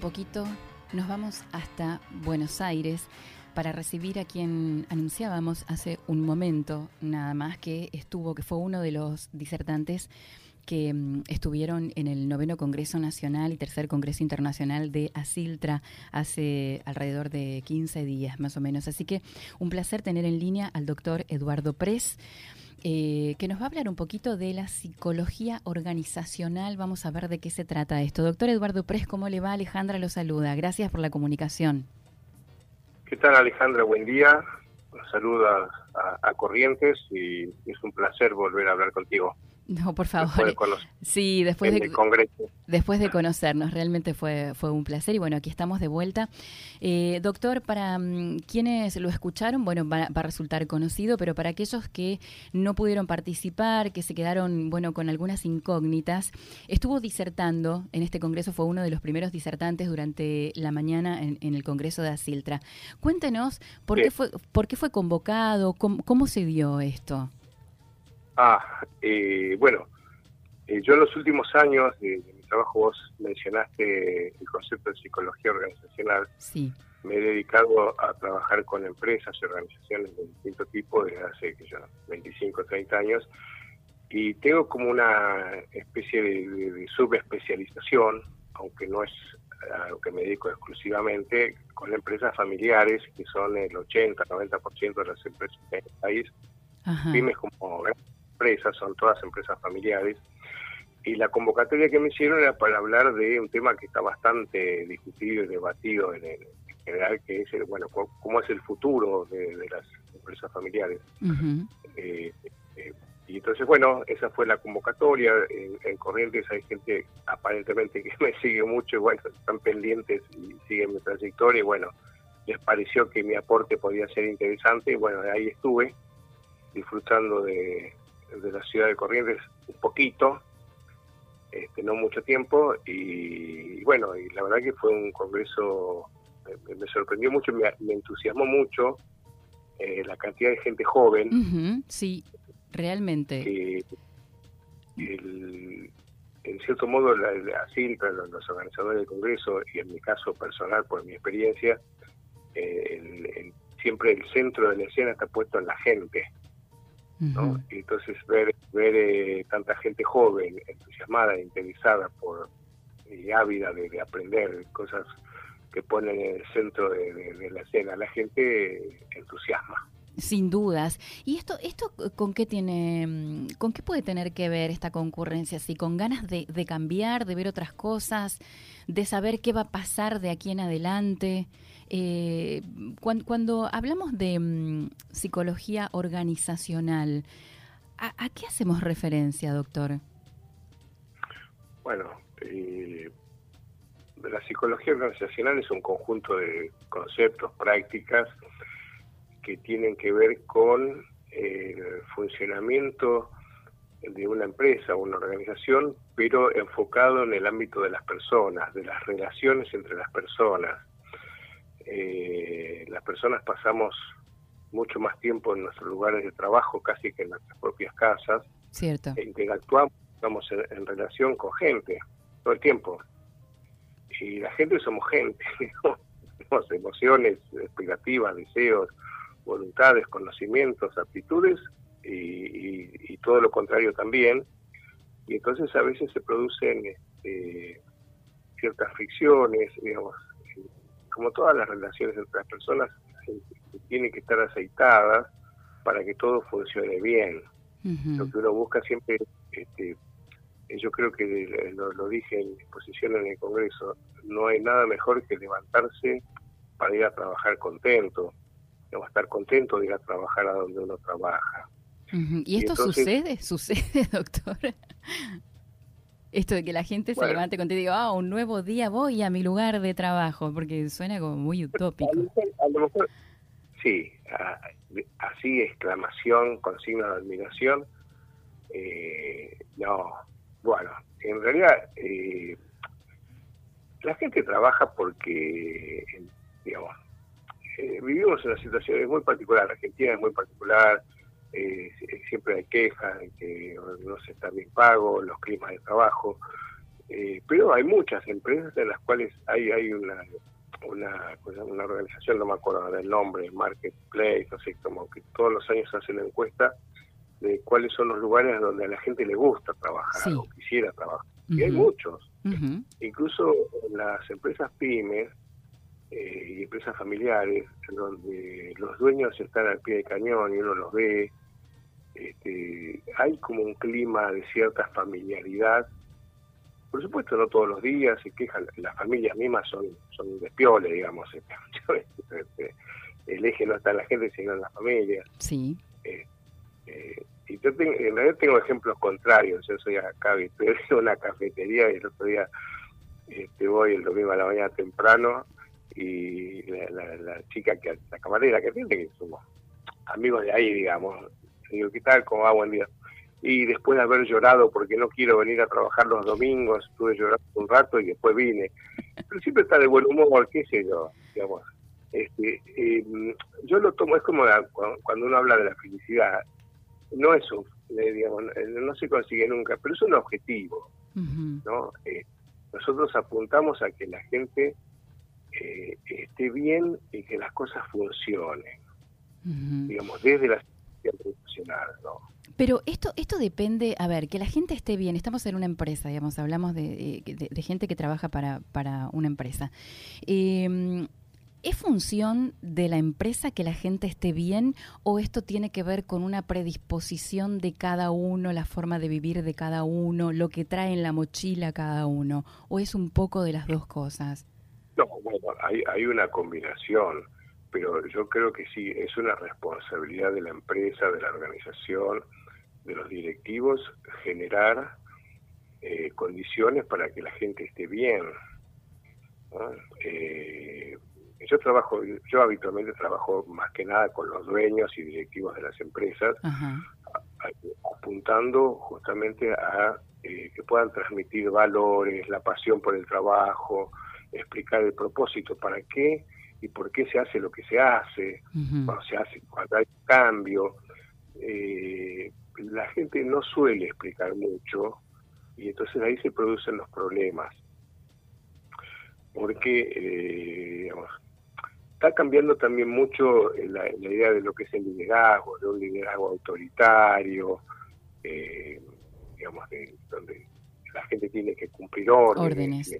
poquito, nos vamos hasta Buenos Aires para recibir a quien anunciábamos hace un momento nada más que estuvo, que fue uno de los disertantes que mm, estuvieron en el noveno Congreso Nacional y tercer Congreso Internacional de Asiltra hace alrededor de 15 días más o menos. Así que un placer tener en línea al doctor Eduardo Pres. Eh, que nos va a hablar un poquito de la psicología organizacional. Vamos a ver de qué se trata esto. Doctor Eduardo Pres, ¿cómo le va? Alejandra lo saluda. Gracias por la comunicación. ¿Qué tal Alejandra? Buen día. Saludos a, a Corrientes y es un placer volver a hablar contigo. No, por favor. sí, después de, después de conocernos, realmente fue, fue un placer y bueno, aquí estamos de vuelta. Eh, doctor, para mm, quienes lo escucharon, bueno, va, a resultar conocido, pero para aquellos que no pudieron participar, que se quedaron, bueno, con algunas incógnitas, estuvo disertando en este congreso, fue uno de los primeros disertantes durante la mañana en, el congreso de Asiltra. Cuéntenos, ¿por, qué fue, por qué fue convocado? ¿Cómo se dio esto? Ah, eh, bueno, eh, yo en los últimos años de, mi trabajo, vos mencionaste el concepto de psicología organizacional. Sí. Me he dedicado a trabajar con empresas y organizaciones de distinto tipo desde hace que 25 o 30 años y tengo como una especie de, subespecialización, aunque no es a lo que me dedico exclusivamente, con empresas familiares, que son el 80-90% de las empresas en el país, pymes como empresas, son todas empresas familiares, y la convocatoria que me hicieron era para hablar de un tema que está bastante discutido y debatido en, general, que es, el, bueno, cómo es el futuro de, las empresas familiares. Eh, eh, y entonces, bueno, esa fue la convocatoria. En, Corrientes hay gente aparentemente que me sigue mucho y bueno, están pendientes y siguen mi trayectoria y bueno, les pareció que mi aporte podía ser interesante y bueno, ahí estuve disfrutando de, de la ciudad de Corrientes un poquito, este, no mucho tiempo, y, bueno, y la verdad que fue un congreso, me, sorprendió mucho, me, entusiasmó mucho eh, la cantidad de gente joven. sí, realmente. en cierto modo, la, así los organizadores del congreso, y en mi caso personal, por mi experiencia, eh, siempre el centro de la escena está puesto en la gente. Y entonces ver, ver eh, tanta gente joven, entusiasmada, interesada por y ávida de, aprender cosas que ponen en el centro de, la escena, la gente entusiasma. Sin dudas. ¿Y esto, esto con qué tiene, mm, con qué puede tener que ver esta concurrencia? ¿Sí? ¿Con ganas de, de cambiar, de ver otras cosas, de saber qué va a pasar de aquí en adelante? Eh, cuando, hablamos de mm, psicología organizacional, ¿a, qué hacemos referencia, doctor? Bueno, eh, la psicología organizacional es un conjunto de conceptos, prácticas que tienen que ver con el funcionamiento de una empresa o una organización, pero enfocado en el ámbito de las personas, de las relaciones entre las personas, eh, las personas pasamos mucho más tiempo en nuestros lugares de trabajo casi que en nuestras propias casas. Cierto. Interactuamos estamos en, relación con gente todo el tiempo. Y la gente somos gente, tenemos emociones, expectativas, deseos, voluntades, conocimientos, aptitudes y, todo lo contrario también. Y entonces a veces se producen este, ciertas fricciones, digamos, como todas las relaciones entre las personas, tienen que estar aceitadas para que todo funcione bien. Lo que uno busca siempre, este, yo creo que lo, dije en mi exposición en el Congreso, no hay nada mejor que levantarse para ir a trabajar contento, no estar contento de ir a trabajar a donde uno trabaja. ¿Y esto sucede? ¿Sucede, doctor? Esto de que la gente se levante contigo y diga, ah, un nuevo día voy a mi lugar de trabajo, porque suena como muy utópico. A lo mejor, sí, así, exclamación, con signo de admiración. Eh, no, bueno, en realidad eh, la gente trabaja porque, digamos, eh, vivimos en una situación muy particular, Argentina es muy particular, eh, siempre hay quejas de que no se está bien pago, los climas de trabajo. Eh, pero hay muchas empresas en las cuales hay, hay una, una, una organización, no me acuerdo del nombre, Marketplace, no sé, como que todos los años hacen la encuesta de cuáles son los lugares donde a la gente le gusta trabajar o quisiera trabajar. Y hay muchos. Incluso las empresas pymes eh, y empresas familiares, donde los dueños están al pie del cañón y uno los ve, este, hay como un clima de cierta familiaridad. Por supuesto, no todos los días se quejan, las familias mismas son, son despioles, digamos. Este, el eje no está en la gente, sino en la familia. Sí. Eh, eh, y yo tengo, en realidad tengo ejemplos contrarios. Yo soy acá, estoy en una cafetería y el otro día este, voy el domingo a la mañana temprano y la, chica, que la camarera que tiene, que somos amigos de ahí, digamos, digo, ¿qué tal? ¿Cómo va? Buen día. Y después de haber llorado porque no quiero venir a trabajar los domingos, estuve llorando un rato y después vine. Pero siempre está de buen humor, qué sé yo, digamos. Este, eh, yo lo tomo, es como cuando uno habla de la felicidad, no es un, eh, digamos, eh, no se consigue nunca, pero es un objetivo, ¿no? Eh, nosotros apuntamos a que la gente esté bien y que las cosas funcionen, digamos, desde Pero esto, esto depende, a ver, que la gente esté bien. Estamos en una empresa, digamos, hablamos de, de, gente que trabaja para, para una empresa. Eh, ¿Es función de la empresa que la gente esté bien o esto tiene que ver con una predisposición de cada uno, la forma de vivir de cada uno, lo que trae en la mochila cada uno? ¿O es un poco de las dos cosas? No, bueno, hay, hay una combinación, pero yo creo que sí, es una responsabilidad de la empresa, de la organización, de los directivos, generar eh, condiciones para que la gente esté bien. Eh, yo trabajo, yo habitualmente trabajo más que nada con los dueños y directivos de las empresas, apuntando justamente a eh, que puedan transmitir valores, la pasión por el trabajo, explicar el propósito, para qué y por qué se hace lo que se hace, cuando se hace, cuando hay cambio. Eh, la gente no suele explicar mucho y entonces ahí se producen los problemas. Porque eh, digamos, está cambiando también mucho la, idea de lo que es el liderazgo, de un liderazgo autoritario, eh, digamos, de, donde la gente tiene que cumplir órdenes,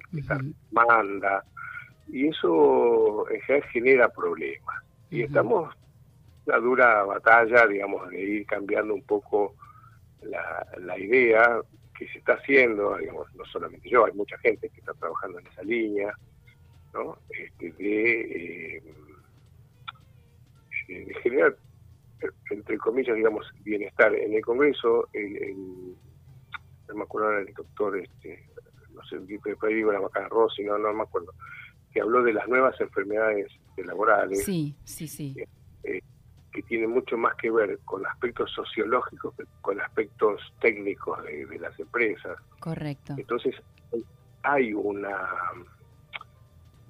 manda, y eso en general genera problemas. Y estamos en una dura batalla, digamos, de ir cambiando un poco la, la idea que se está haciendo, digamos, no solamente yo, hay mucha gente que está trabajando en esa línea, ¿no? Este, de, eh, de generar, entre comillas, digamos, bienestar. En el Congreso, el, no me acuerdo el doctor, este, no sé, después digo la Macana Rossi, no, no me acuerdo, que habló de las nuevas enfermedades laborales. Sí, sí, sí. Eh, que tiene mucho más que ver con aspectos sociológicos que con aspectos técnicos de, de las empresas. Correcto. Entonces, hay una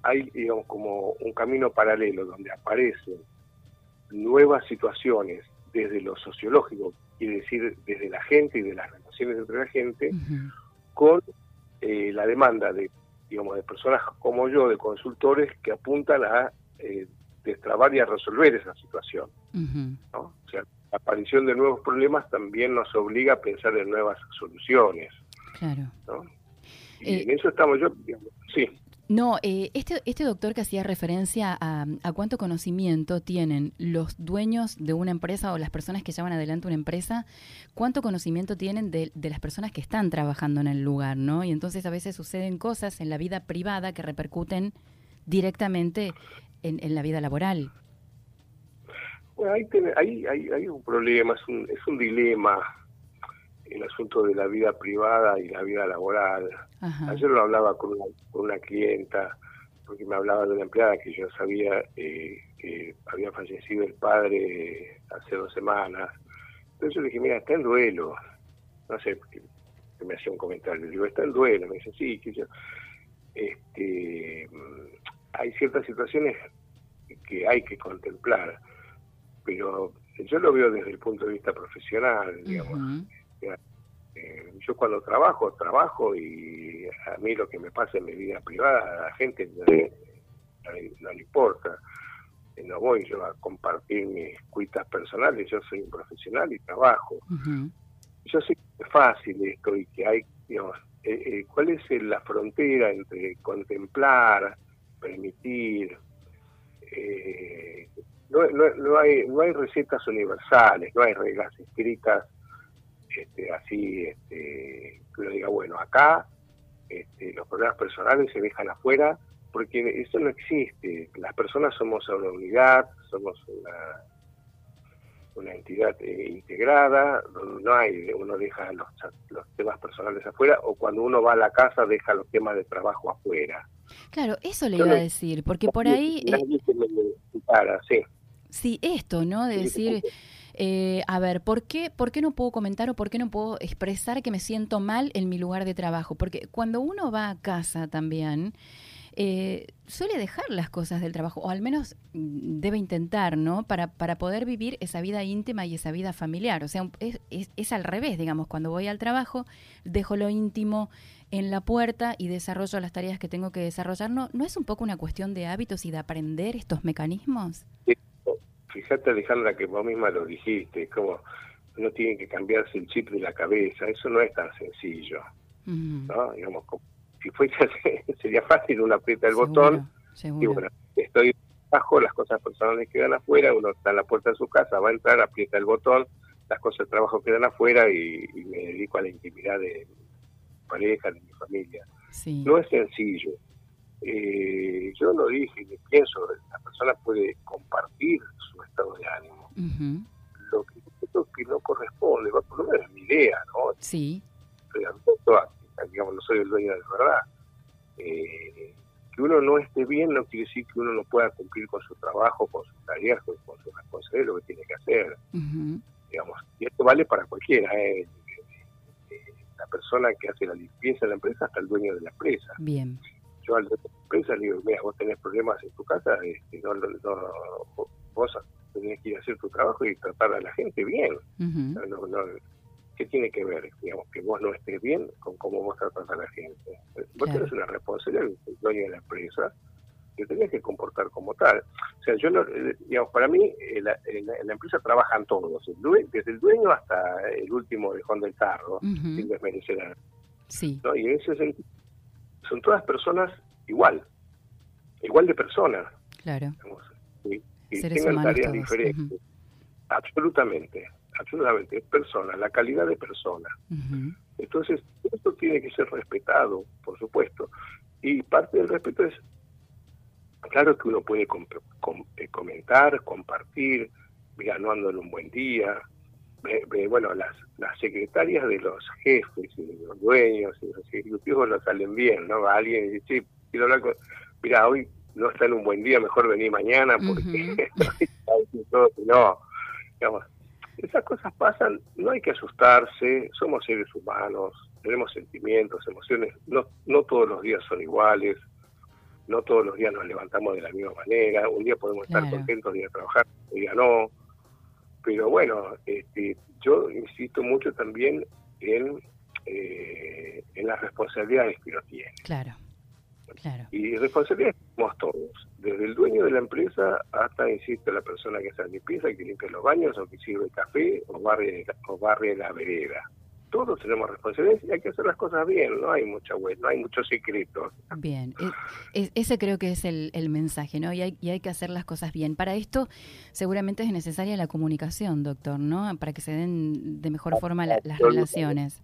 hay, digamos, como un camino paralelo donde aparecen nuevas situaciones desde lo sociológico, y decir, desde la gente y de las relaciones entre la gente, con eh, la demanda de, digamos, de personas como yo, de consultores, que apuntan a eh, destrabar y a resolver esa situación. O sea, la aparición de nuevos problemas también nos obliga a pensar en nuevas soluciones. Claro. Y en eso estamos yo, digamos, sí. No, eh, este, este doctor que hacía referencia a, cuánto conocimiento tienen los dueños de una empresa o las personas que llevan adelante una empresa, cuánto conocimiento tienen de, las personas que están trabajando en el lugar, ¿no? Y entonces a veces suceden cosas en la vida privada que repercuten directamente en, la vida laboral. Bueno, ahí, hay, un problema, es un, es un dilema el asunto de la vida privada y la vida laboral. Ayer lo hablaba con una, con una clienta, porque me hablaba de una empleada que yo sabía eh, que había fallecido el padre hace dos semanas. Entonces yo le dije, mira, está en duelo. No sé, que, me hacía un comentario. Le digo, está en duelo. Me dice, sí, que yo... Este, hay ciertas situaciones que hay que contemplar, pero yo lo veo desde el punto de vista profesional, digamos Eh, yo cuando trabajo, trabajo y a mí lo que me pasa en mi vida privada, a la gente no, le importa. Eh, no voy yo a compartir mis cuitas personales, yo soy un profesional y trabajo. Yo sé que es fácil esto y que hay, digamos, eh, ¿cuál es la frontera entre contemplar, permitir? no, no, no, hay, no hay recetas universales, no hay reglas escritas este, así este, que uno diga, bueno, acá este, los problemas personales se dejan afuera, porque eso no existe. Las personas somos una unidad, somos una, una entidad eh, integrada, donde no hay, uno deja los, los temas personales afuera, o cuando uno va a la casa deja los temas de trabajo afuera. Claro, eso le iba a decir, porque por ahí... Eh, sí. sí, esto, ¿no? De decir... Eh, a ver, ¿por qué, ¿por qué no puedo comentar o por qué no puedo expresar que me siento mal en mi lugar de trabajo? Porque cuando uno va a casa también, eh, suele dejar las cosas del trabajo, o al menos debe intentar, ¿no? Para, para poder vivir esa vida íntima y esa vida familiar. O sea, es, es, al revés, digamos, cuando voy al trabajo, dejo lo íntimo en la puerta y desarrollo las tareas que tengo que desarrollar. ¿No, ¿no es un poco una cuestión de hábitos y de aprender estos mecanismos? Fíjate Alejandra que vos misma lo dijiste, como no tiene que cambiarse el chip de la cabeza, eso no es tan sencillo, ¿no? Digamos, si fuese sería fácil, uno aprieta el botón y bueno, estoy bajo, las cosas personales quedan afuera, uno está en la puerta de su casa, va a entrar, aprieta el botón, las cosas de trabajo quedan afuera y, me dedico a la intimidad de mi pareja, de mi familia. No es sencillo, eh, yo lo dije y pienso, la persona puede compartir su estado de ánimo. Lo que creo que no corresponde, por lo menos es mi idea, ¿no? Sí. digamos, no soy el dueño de la verdad. Eh, que uno no esté bien no quiere decir que uno no pueda cumplir con su trabajo, con sus tareas, con, su responsabilidad, lo que tiene que hacer. digamos Y esto vale para cualquiera, ¿eh? la persona que hace la limpieza de la empresa hasta el dueño de la empresa. Bien yo al de la empresa le digo, mira, vos tenés problemas en tu casa, este, no, vos tenés que ir a hacer tu trabajo y tratar a la gente bien. ¿Qué tiene que ver, digamos, que vos no estés bien con cómo vos tratas a la gente? Vos tenés una responsabilidad, el dueño de la empresa, que tenés que comportar como tal. O sea, yo, no, eh, digamos, para mí, en la, empresa trabajan todos, desde el dueño hasta el último dejón del carro, sin desmerecer a Sí. Y en ese sentido, son todas personas igual, igual de personas. Claro. y, tengan tareas diferentes. Absolutamente, absolutamente, es persona, la calidad de persona. Entonces, esto tiene que ser respetado, por supuesto. Y parte del respeto es, claro que uno puede eh, comentar, compartir, ganando en un buen día, bueno, las, las secretarias de los jefes y de los dueños y los ejecutivos no salen bien, ¿no? Va alguien y dice, sí, quiero hablar con... Mira, hoy no está en un buen día, mejor venir mañana porque no, digamos, esas cosas pasan, no hay que asustarse, somos seres humanos, tenemos sentimientos, emociones, no, no todos los días son iguales, no todos los días nos levantamos de la misma manera, un día podemos estar contentos de ir a trabajar, un día no, pero bueno, este, yo insisto mucho también en, eh, en las responsabilidades que uno tiene. Claro, claro. Y responsabilidades tenemos todos, desde el dueño de la empresa hasta, insisto, la persona que hace limpieza, que limpia los baños o que sirve café o barre, o barre la vereda todos tenemos responsabilidades y hay que hacer las cosas bien, no hay mucha web, no hay muchos secretos. Bien, ese creo que es el, mensaje, ¿no? Y hay, y hay, que hacer las cosas bien. Para esto seguramente es necesaria la comunicación, doctor, ¿no? Para que se den de mejor forma las relaciones.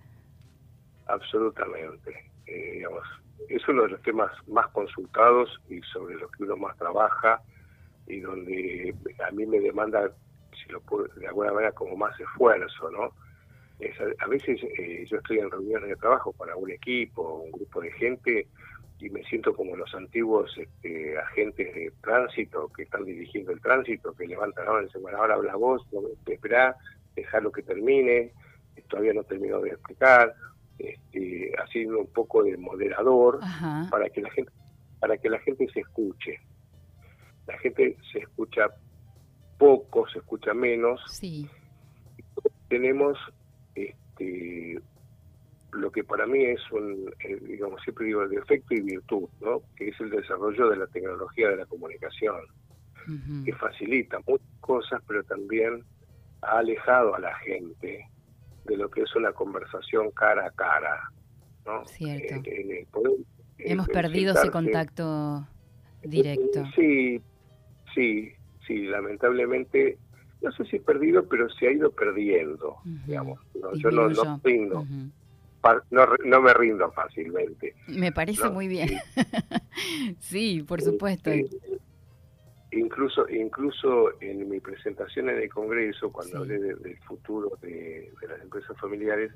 Absolutamente. Eh, digamos, es uno de los temas más consultados y sobre los que uno más trabaja y donde a mí me demanda, si lo puedo, de alguna manera, como más esfuerzo, ¿no? A, veces eh, yo estoy en reuniones de trabajo para un equipo, un grupo de gente, y me siento como los antiguos este, agentes de tránsito que están dirigiendo el tránsito, que levantan la mano y dicen, bueno, ahora habla vos, no me espera, lo que termine, todavía no terminó de explicar, este, haciendo un poco de moderador para que la gente para que la gente se escuche. La gente se escucha poco, se escucha menos. Sí. Tenemos este, lo que para mí es un, eh, digamos, siempre digo, defecto y virtud, ¿no? Que es el desarrollo de la tecnología de la comunicación, que facilita muchas cosas, pero también ha alejado a la gente de lo que es una conversación cara a cara, ¿no? Cierto. Hemos perdido ese contacto directo. Sí, sí, sí, lamentablemente, no sé si perdido, pero se ha ido perdiendo, digamos. yo no, no rindo. no, no, me rindo fácilmente. Me parece muy bien. sí, por supuesto. incluso, incluso en mi presentación en el Congreso, cuando hablé del futuro de, las empresas familiares,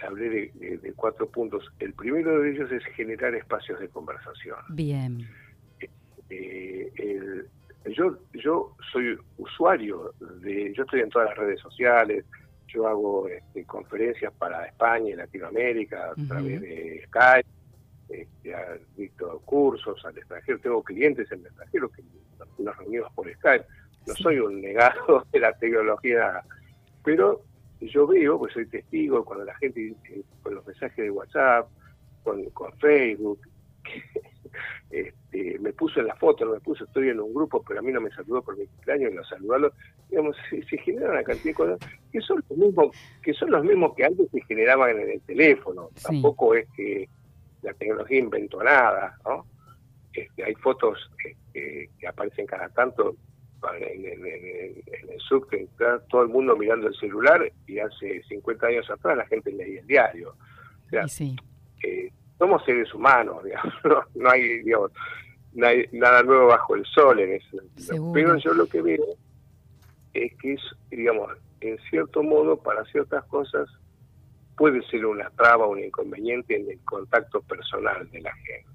hablé de, cuatro puntos. El primero de ellos es generar espacios de conversación. Bien. Eh, yo, yo soy usuario de, yo estoy en todas las redes sociales, yo hago este, conferencias para España y Latinoamérica a través de Skype, este, dicto cursos al extranjero, tengo clientes en el extranjero que nos reunimos por Skype. No soy un negado de la tecnología, pero yo veo, pues soy testigo cuando la gente con los mensajes de WhatsApp, con, con Facebook, este, me puso en la foto, no me puso, estoy en un grupo, pero a mí no me saludó por mi cumpleaños, no saludarlo, digamos, se, se generan una cantidad de cosas que son los mismos, que son los mismos que antes se generaban en el teléfono, tampoco es que la tecnología inventó nada, ¿no? Este, hay fotos este, que aparecen cada tanto en, el subte, todo el mundo mirando el celular y hace 50 años atrás la gente leía el diario. O sea, eh, somos seres humanos, digamos, no, hay, digamos, nada nuevo bajo el sol en eso. Pero yo lo que veo es que es, digamos, en cierto modo, para ciertas cosas, puede ser una traba, un inconveniente en el contacto personal de la gente.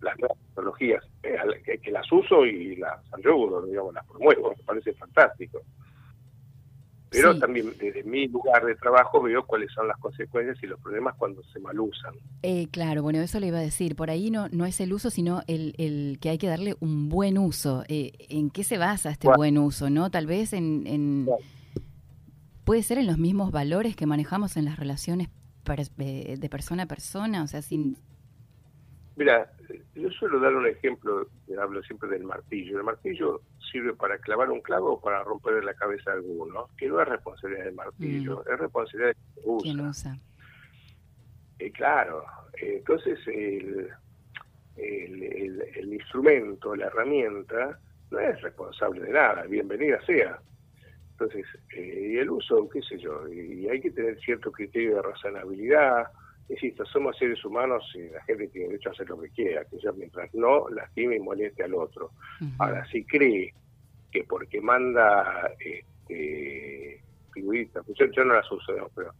Las nuevas tecnologías, eh, que, las uso y las ayudo, digamos, las promuevo, me parece fantástico. Pero también desde mi lugar de trabajo veo cuáles son las consecuencias y los problemas cuando se malusan. Eh, claro, bueno, eso le iba a decir. Por ahí no, no es el uso, sino el, el que hay que darle un buen uso. Eh, ¿En qué se basa este buen uso? no Tal vez en... Puede ser en los mismos valores que manejamos en las relaciones eh, de persona a persona, o sea, sin, Mira, yo suelo dar un ejemplo, hablo siempre del martillo. El martillo sirve para clavar un clavo o para romperle la cabeza a alguno, que no es responsabilidad del martillo, mm. es responsabilidad de quien usa. usa. Eh, claro, entonces el, el, instrumento, la herramienta, no es responsable de nada, bienvenida sea. Entonces, eh, y el uso, qué sé yo, y hay que tener cierto criterio de razonabilidad, insisto, somos seres humanos y la gente tiene derecho a hacer lo que quiera, que sea mientras no lastime y moleste al otro. Ahora, si cree que porque manda este, figuritas, yo, no las uso, pero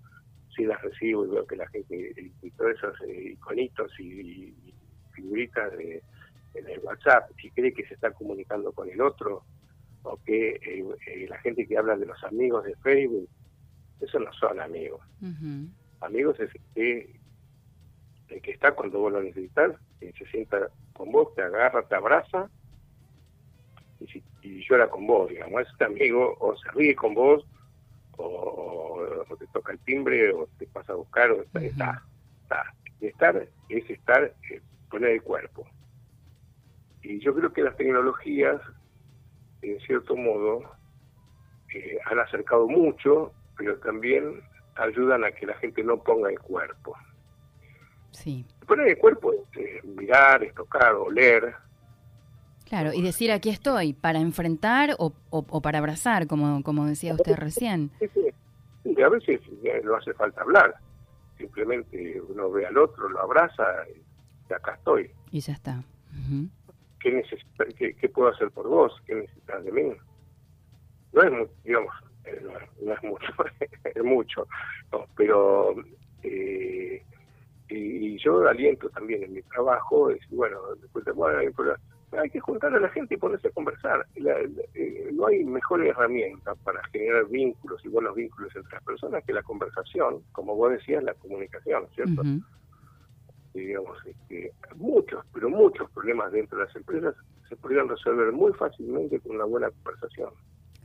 sí las recibo y veo que la gente, y, todos esos eh, iconitos y, figuritas de, en el WhatsApp, si cree que se está comunicando con el otro, o que eh, eh, la gente que habla de los amigos de Facebook, eso no son amigos amigos es que el que está cuando vos lo necesitas, que se sienta con vos, te agarra, te abraza y, si, y llora con vos, digamos, este amigo o se ríe con vos o, te toca el timbre o te pasa a buscar o está, está, está. estar es estar, eh, poner el cuerpo. Y yo creo que las tecnologías, en cierto modo, eh, han acercado mucho, pero también ayudan a que la gente no ponga el cuerpo. Sí. Poner el cuerpo es mirar, es tocar, oler. Claro, y decir aquí estoy, para enfrentar o, o, para abrazar, como, como decía usted recién. Sí, a veces no hace falta hablar. Simplemente uno ve al otro, lo abraza y acá estoy. Y ya está. ¿Qué, qué, puedo hacer por vos? ¿Qué necesitas de mí? No es, digamos, eh, no, es mucho, es mucho, pero eh, y, yo aliento también en mi trabajo, es, bueno, después de, bueno, hay que juntar a la gente y ponerse a conversar. Eh, no hay mejor herramienta para generar vínculos y buenos vínculos entre las personas que la conversación, como vos decías, la comunicación, ¿cierto? digamos, que muchos, pero muchos problemas dentro de las empresas se podrían resolver muy fácilmente con una buena conversación.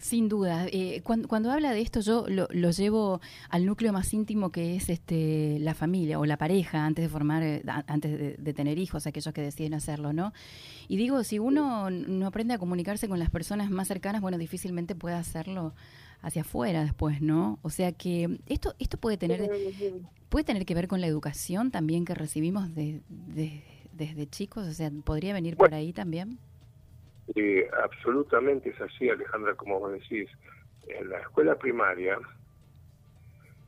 Sin duda. Eh, cuando, cuando, habla de esto, yo lo, lo, llevo al núcleo más íntimo que es este la familia o la pareja antes de formar, eh, antes de, tener hijos, aquellos que deciden hacerlo, ¿no? Y digo, si uno no aprende a comunicarse con las personas más cercanas, bueno, difícilmente puede hacerlo hacia afuera después, ¿no? O sea que esto esto puede tener puede tener que ver con la educación también que recibimos de, desde chicos, o sea, podría venir por ahí también. Eh, absolutamente es así, Alejandra, como vos decís. En la escuela primaria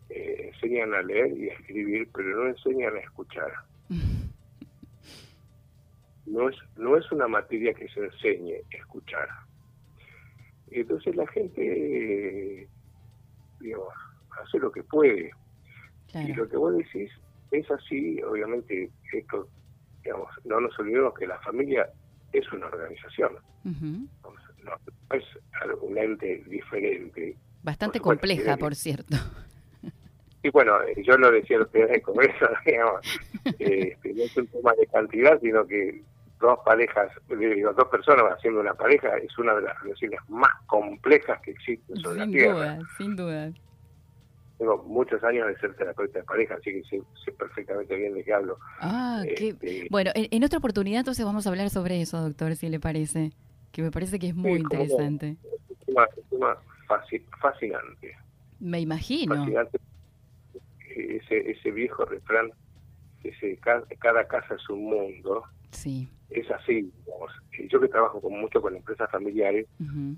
eh, enseñan a leer y a escribir, pero no enseñan a escuchar. No es, no es una materia que se enseñe a escuchar. Entonces la gente, digamos, hace lo que puede. Y lo que vos decís es así, obviamente, esto, digamos, no nos olvidemos que la familia es una organización. no, es un ente diferente. Bastante compleja, por cierto. Y bueno, yo lo decía los de Congreso, digamos, este, no es un tema de cantidad, sino que dos parejas, digo, dos personas haciendo una pareja es una de las relaciones más complejas que existen sobre sin la Tierra. Duda, sin duda. Tengo muchos años de ser terapeuta de pareja, así que sé, perfectamente bien de qué hablo. Ah, este, bueno, en, otra oportunidad entonces vamos a hablar sobre eso, doctor, si le parece, que me parece que es muy interesante. Es un tema, fascinante. Me imagino. Fascinante. Ese, ese viejo refrán, ese, cada casa es un mundo. Sí es así. Yo que trabajo con, mucho con empresas familiares,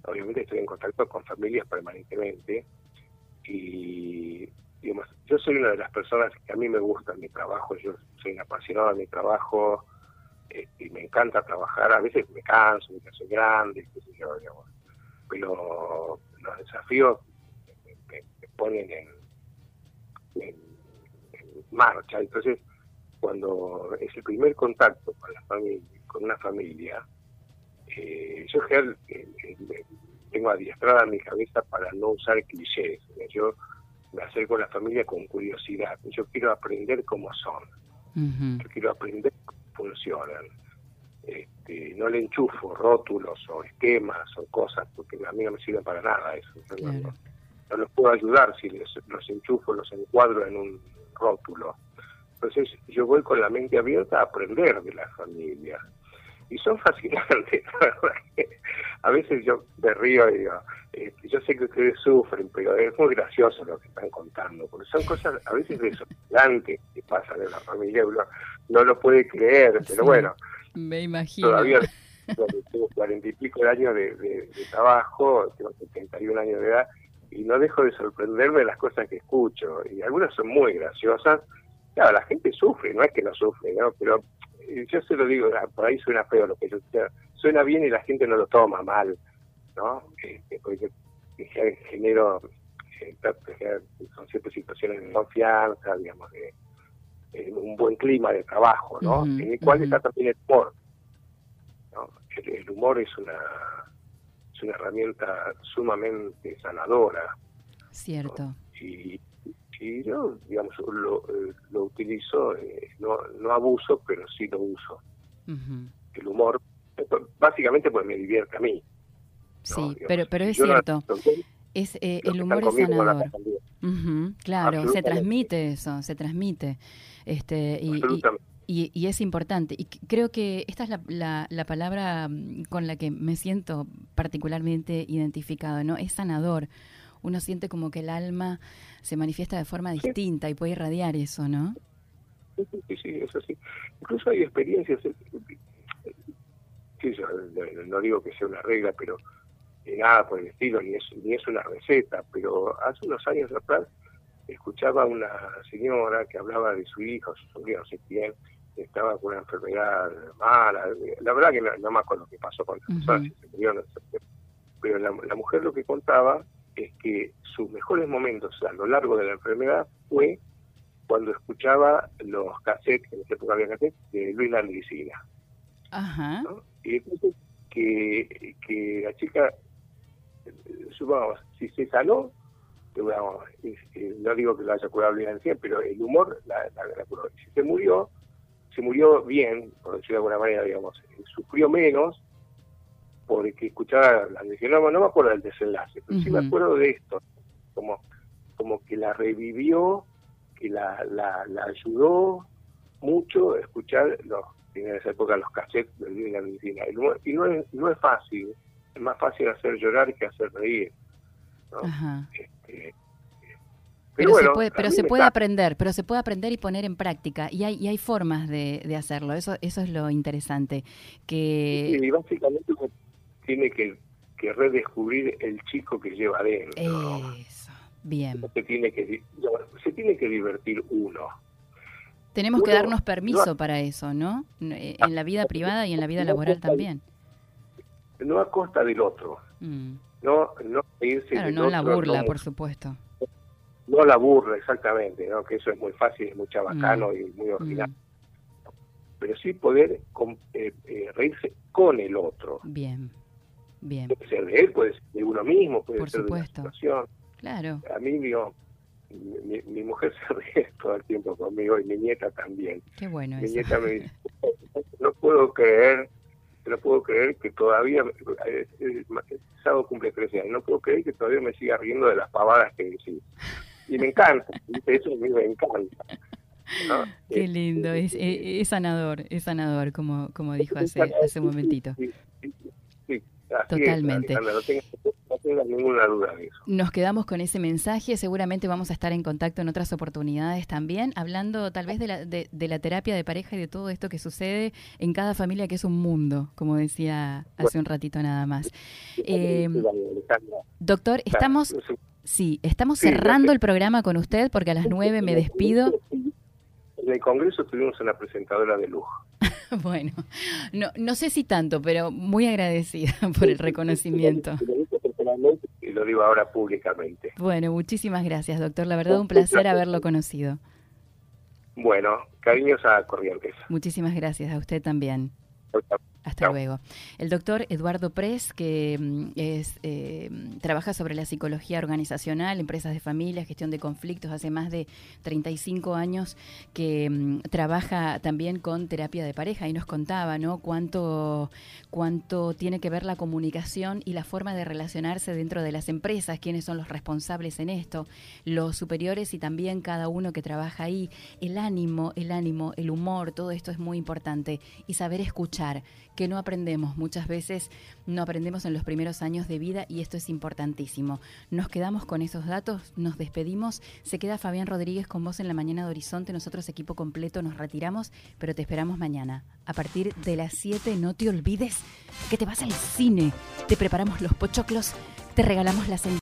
obviamente estoy en contacto con familias permanentemente y digamos, yo soy una de las personas que a mí me gusta mi trabajo, yo soy apasionado de mi trabajo este, y me encanta trabajar, a veces me canso, me canso grande, digamos, pero los desafíos me, ponen en, en marcha, entonces cuando es el primer contacto con la familia, con una familia, eh, yo general, eh, eh, tengo adiestrada mi cabeza para no usar clichés. Yo me acerco a la familia con curiosidad. Yo quiero aprender cómo son. Yo quiero aprender cómo funcionan. Este, no le enchufo rótulos o esquemas o cosas porque a mí no me sirve para nada eso. No, los puedo ayudar si los enchufo, los encuadro en un rótulo. Entonces yo voy con la mente abierta a aprender de la familia y son fascinantes. A veces yo me río y digo, este, yo sé que ustedes sufren, pero es muy gracioso lo que están contando, porque son cosas a veces desesperantes que pasan en la familia, uno no lo puede creer, pero bueno. Me imagino. Todavía tengo cuarenta y pico de años de, trabajo, tengo 71 años de edad, y no dejo de sorprenderme de las cosas que escucho, y algunas son muy graciosas. Claro, la gente sufre, no es que no sufre, ¿no? pero yo se lo digo, ah, por ahí suena feo lo que yo suena bien y la gente no lo toma mal, ¿no? Este, porque genero, eh, son siempre situaciones de confianza, digamos, de, un buen clima de trabajo, ¿no? en el cual está también el humor, ¿no? El, humor es una es una herramienta sumamente sanadora. Cierto. Y, y yo, digamos, lo, eh, lo utilizo, eh, no, no abuso, pero sí lo uso. El humor, básicamente pues me divierte a mí. Sí, pero, pero es cierto. es, eh, el humor es sanador. claro, se transmite eso, se transmite. Este, y, y, y, es importante. Y creo que esta es la, la, la, palabra mm, con la que me siento particularmente identificado, ¿no? Es sanador uno siente como que el alma se manifiesta de forma distinta y puede irradiar eso, ¿no? Sí, sí, sí, eso sí. Incluso hay experiencias, eh, sí, yo no digo que sea una regla, pero nada por el estilo, ni es, ni es una receta, pero hace unos años atrás escuchaba a una señora que hablaba de su hijo, su sobrino, no sé quién, estaba con una enfermedad mala, la verdad que no, me acuerdo qué pasó con la persona, se murió, no sé, pero la mujer lo que contaba es que sus mejores momentos a lo largo de la enfermedad fue cuando escuchaba los cassettes, en esa época había cassettes, de Luis Landricina. Ajá. Y entonces que, que la chica, supongamos, si se sanó, no digo que lo haya curado Luis pero el humor la, la, curó. Si se murió, se murió bien, por decirlo de alguna manera, digamos, sufrió menos, porque escuchaba la decía, no, no me acuerdo del desenlace, pero sí me acuerdo de esto, como, como que la revivió, que la, la, la ayudó mucho a escuchar los, en esa época los cassettes de la medicina. Y, no, y no, es, no es fácil, es más fácil hacer llorar que hacer reír. Este, pero, se puede, pero se puede aprender, pero se puede aprender y poner en práctica y hay, y hay formas de, de hacerlo. Eso, eso es lo interesante. Que y básicamente tiene que, que redescubrir el chico que lleva adentro. Eso, bien. Se tiene que, se tiene que divertir uno. Tenemos que darnos permiso para eso, ¿no? Eh, en la vida privada y en la vida laboral también. No a costa del otro. Mm. No, no irse claro, no la burla, por supuesto. No la burla, exactamente, ¿no? Que eso es muy fácil, es muy chabacano mm. y muy original. Mm. Pero sí poder eh, eh, reírse con el otro. Bien. Bien. Puede ser de él, puede ser de uno mismo, puede ser de la situación. Claro. A mí, digo, mi, mujer se ríe todo el tiempo conmigo y mi nieta también. Qué bueno Mi nieta me dice, no puedo creer, no puedo creer que todavía, eh, eh, sábado cumple 13 años, no puedo creer que todavía me siga riendo de las pavadas que decís. Y me encanta, eso a mí me encanta. Qué este, lindo, es, es, sanador, es sanador, como, como dijo hace, hace un momentito. Totalmente. no, tengo, ninguna duda de eso. Nos quedamos con ese mensaje. Seguramente vamos a estar en contacto en otras oportunidades también, hablando tal vez de la, de, la terapia de pareja y de todo esto que sucede en cada familia, que es un mundo, como decía hace un ratito nada más. Eh, doctor, estamos, sí, estamos cerrando el programa con usted porque a las nueve me despido. En el Congreso tuvimos una presentadora de lujo. bueno, no, no sé si tanto, pero muy agradecida por el reconocimiento. Y lo digo ahora públicamente. Bueno, muchísimas gracias, doctor. La verdad, un placer haberlo conocido. Bueno, cariños a Corrientes. Muchísimas gracias a usted también. Hasta luego. El doctor Eduardo Pres, que mm, es, eh, trabaja sobre la psicología organizacional, empresas de familia, gestión de conflictos, hace más de 35 años que mm, trabaja también con terapia de pareja y nos contaba ¿no? cuánto, cuánto tiene que ver la comunicación y la forma de relacionarse dentro de las empresas, quiénes son los responsables en esto, los superiores y también cada uno que trabaja ahí, el ánimo, el ánimo, el humor, todo esto es muy importante y saber escuchar que no aprendemos. Muchas veces no aprendemos en los primeros años de vida y esto es importantísimo. Nos quedamos con esos datos, nos despedimos. Se queda Fabián Rodríguez con vos en la mañana de Horizonte. Nosotros, equipo completo, nos retiramos, pero te esperamos mañana. A partir de las 7, no te olvides que te vas al cine. Te preparamos los pochoclos, te regalamos la